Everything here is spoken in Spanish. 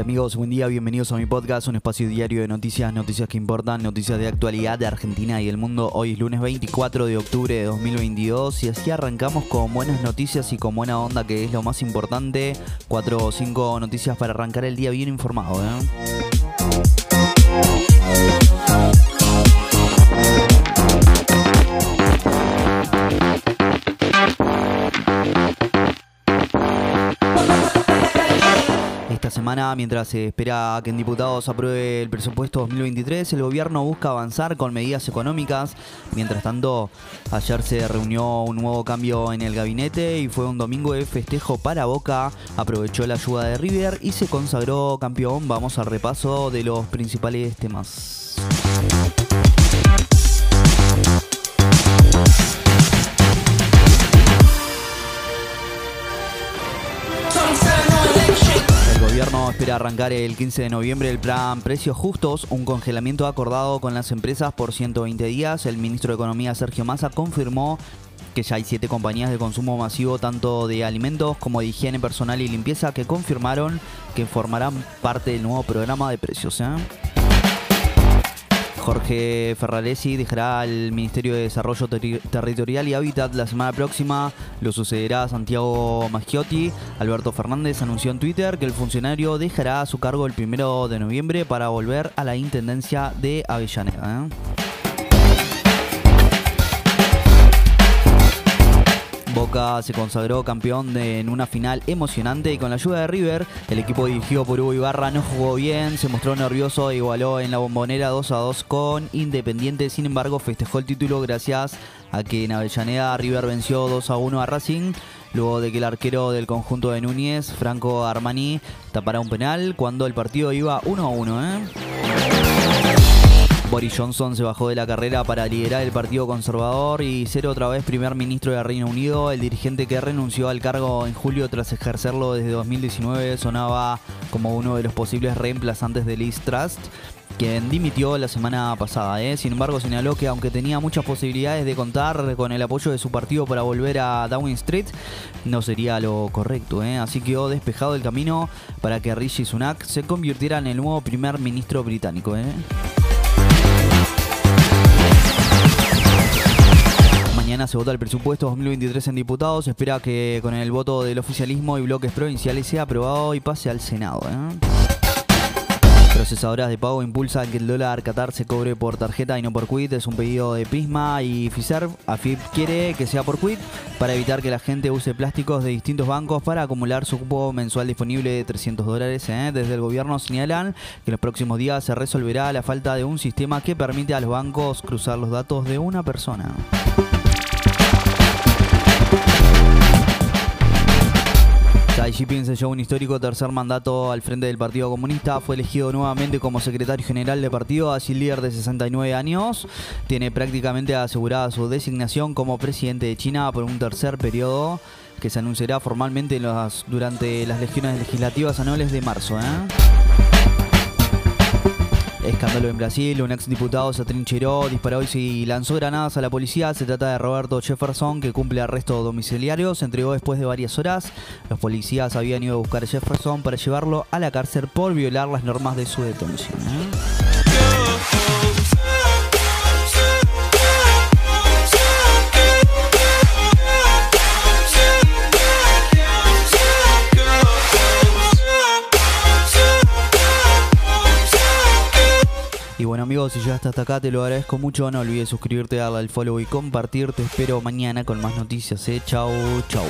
amigos? Buen día, bienvenidos a mi podcast, un espacio diario de noticias, noticias que importan, noticias de actualidad de Argentina y el mundo. Hoy es lunes 24 de octubre de 2022 y así arrancamos con buenas noticias y con buena onda que es lo más importante. Cuatro o cinco noticias para arrancar el día bien informado. ¿eh? Mientras se espera que en diputados apruebe el presupuesto 2023, el gobierno busca avanzar con medidas económicas. Mientras tanto, ayer se reunió un nuevo cambio en el gabinete y fue un domingo de festejo para Boca. Aprovechó la ayuda de River y se consagró campeón. Vamos al repaso de los principales temas. Espera arrancar el 15 de noviembre el plan Precios Justos, un congelamiento acordado con las empresas por 120 días. El ministro de Economía Sergio Massa confirmó que ya hay siete compañías de consumo masivo tanto de alimentos como de higiene personal y limpieza que confirmaron que formarán parte del nuevo programa de precios. ¿eh? Jorge Ferraresi dejará el Ministerio de Desarrollo Territorial y Hábitat la semana próxima. Lo sucederá Santiago Maschiotti. Alberto Fernández anunció en Twitter que el funcionario dejará su cargo el primero de noviembre para volver a la intendencia de Avellaneda. ¿eh? Se consagró campeón en una final emocionante y con la ayuda de River, el equipo dirigido por Hugo Ibarra no jugó bien, se mostró nervioso e igualó en la bombonera 2 a 2 con Independiente, sin embargo festejó el título gracias a que en Avellaneda River venció 2 a 1 a Racing, luego de que el arquero del conjunto de Núñez, Franco Armani, tapara un penal cuando el partido iba 1 a 1. ¿eh? Boris Johnson se bajó de la carrera para liderar el Partido Conservador y ser otra vez primer ministro de Reino Unido. El dirigente que renunció al cargo en julio tras ejercerlo desde 2019 sonaba como uno de los posibles reemplazantes de Liz Trust quien dimitió la semana pasada. ¿eh? Sin embargo, señaló que aunque tenía muchas posibilidades de contar con el apoyo de su partido para volver a Downing Street, no sería lo correcto. ¿eh? Así quedó despejado el camino para que Rishi Sunak se convirtiera en el nuevo primer ministro británico. ¿eh? Se vota el presupuesto 2023 en diputados. Se espera que con el voto del oficialismo y bloques provinciales sea aprobado y pase al Senado. ¿eh? Procesadoras de pago impulsan que el dólar Qatar se cobre por tarjeta y no por quit. Es un pedido de Pisma y Fiserv. AFIP quiere que sea por quit para evitar que la gente use plásticos de distintos bancos para acumular su cupo mensual disponible de 300 dólares. ¿eh? Desde el gobierno señalan que en los próximos días se resolverá la falta de un sistema que permite a los bancos cruzar los datos de una persona. Jinping selló un histórico tercer mandato al frente del Partido Comunista. Fue elegido nuevamente como secretario general del partido, así líder de 69 años. Tiene prácticamente asegurada su designación como presidente de China por un tercer periodo que se anunciará formalmente durante las legiones legislativas anuales de marzo. ¿eh? Escándalo en Brasil, un ex diputado se atrincheró, disparó y lanzó granadas a la policía. Se trata de Roberto Jefferson, que cumple arresto domiciliario. Se entregó después de varias horas. Los policías habían ido a buscar a Jefferson para llevarlo a la cárcel por violar las normas de su detención. Y bueno amigos, si llegaste hasta acá te lo agradezco mucho. No olvides suscribirte, darle al follow y compartir. Te espero mañana con más noticias. ¿eh? Chau, chau.